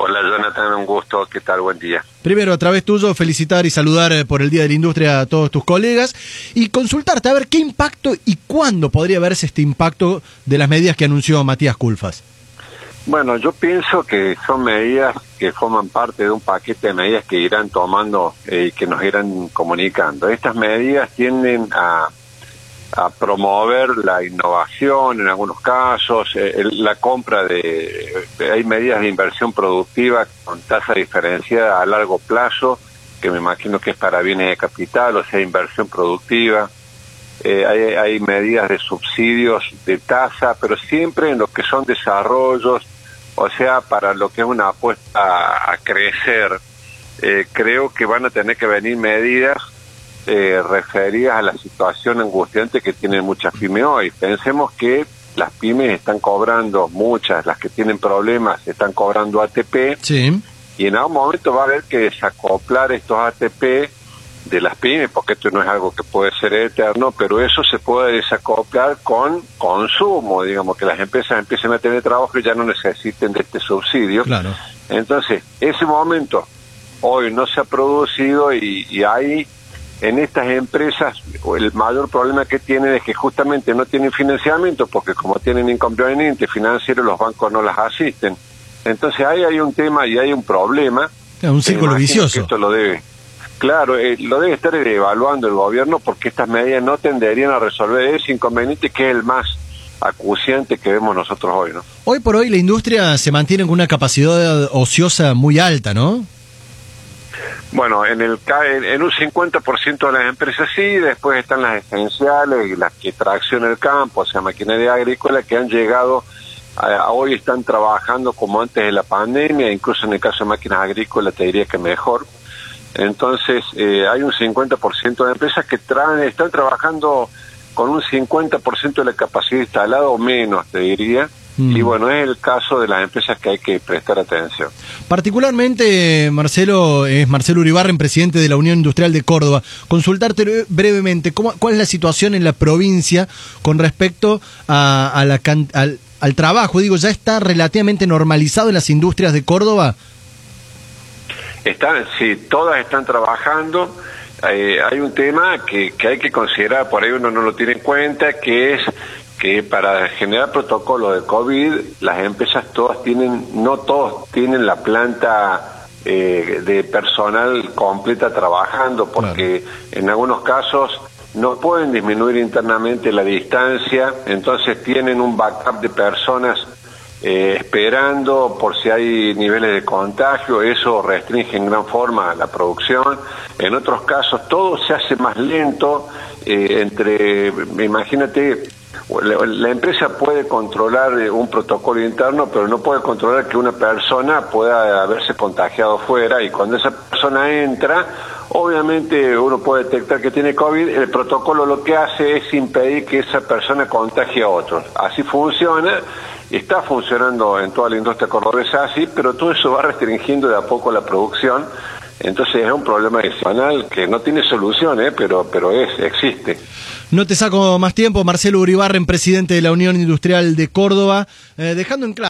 Hola Jonathan, un gusto, ¿qué tal? Buen día. Primero, a través tuyo, felicitar y saludar eh, por el Día de la Industria a todos tus colegas y consultarte a ver qué impacto y cuándo podría verse este impacto de las medidas que anunció Matías Culfas. Bueno, yo pienso que son medidas que forman parte de un paquete de medidas que irán tomando eh, y que nos irán comunicando. Estas medidas tienden a, a promover la innovación en algunos casos, eh, la compra de... Hay medidas de inversión productiva con tasa diferenciada a largo plazo, que me imagino que es para bienes de capital, o sea, inversión productiva. Eh, hay, hay medidas de subsidios de tasa, pero siempre en lo que son desarrollos o sea, para lo que es una apuesta a, crecer, eh, creo que van a tener que venir medidas eh, referidas a la situación angustiante que tienen muchas pymes hoy. Pensemos que las pymes están cobrando, muchas, las que tienen problemas, están cobrando ATP. Sí. Y en algún momento va a haber que desacoplar estos ATP de las pymes, porque esto no es algo que puede ser eterno, pero eso se puede desacoplar con consumo, digamos, que las empresas empiecen a tener trabajo y ya no necesiten de este subsidio. Claro. Entonces, ese momento hoy no se ha producido y, y hay en estas empresas el mayor problema que tienen es que justamente no tienen financiamiento porque como tienen inconveniente financiero los bancos no las asisten. Entonces ahí hay un tema y hay un problema. Es un círculo vicioso. Esto lo debe Claro, eh, lo debe estar evaluando el gobierno porque estas medidas no tenderían a resolver ese inconveniente que es el más acuciante que vemos nosotros hoy, ¿no? Hoy por hoy la industria se mantiene con una capacidad ociosa muy alta, ¿no? Bueno, en el en un 50% de las empresas sí, después están las esenciales y las que traccionan el campo, o sea, maquinaria agrícola que han llegado a, hoy están trabajando como antes de la pandemia, incluso en el caso de máquinas agrícolas te diría que mejor entonces, eh, hay un 50% de empresas que traen, están trabajando con un 50% de la capacidad instalada o menos, te diría. Mm. Y bueno, es el caso de las empresas que hay que prestar atención. Particularmente, Marcelo, es Marcelo Uribarren, presidente de la Unión Industrial de Córdoba. Consultarte brevemente, ¿cómo, ¿cuál es la situación en la provincia con respecto a, la, al, al trabajo? Digo, ¿ya está relativamente normalizado en las industrias de Córdoba? Están, sí, todas están trabajando. Eh, hay un tema que, que hay que considerar, por ahí uno no lo tiene en cuenta, que es que para generar protocolo de COVID, las empresas todas tienen, no todos tienen la planta eh, de personal completa trabajando, porque en algunos casos no pueden disminuir internamente la distancia, entonces tienen un backup de personas eh, esperando por si hay niveles de contagio, eso restringe en gran forma la producción. En otros casos todo se hace más lento, eh, entre, imagínate, la, empresa puede controlar eh, un protocolo interno, pero no puede controlar que una persona pueda haberse contagiado fuera y cuando esa persona entra, obviamente uno puede detectar que tiene COVID, el protocolo lo que hace es impedir que esa persona contagie a otros. Así funciona Está funcionando en toda la industria cordobesa así, pero todo eso va restringiendo de a poco la producción. Entonces es un problema adicional que no tiene solución, ¿eh? pero, pero es, existe. No te saco más tiempo, Marcelo Uribarren, presidente de la Unión Industrial de Córdoba, eh, dejando en claro.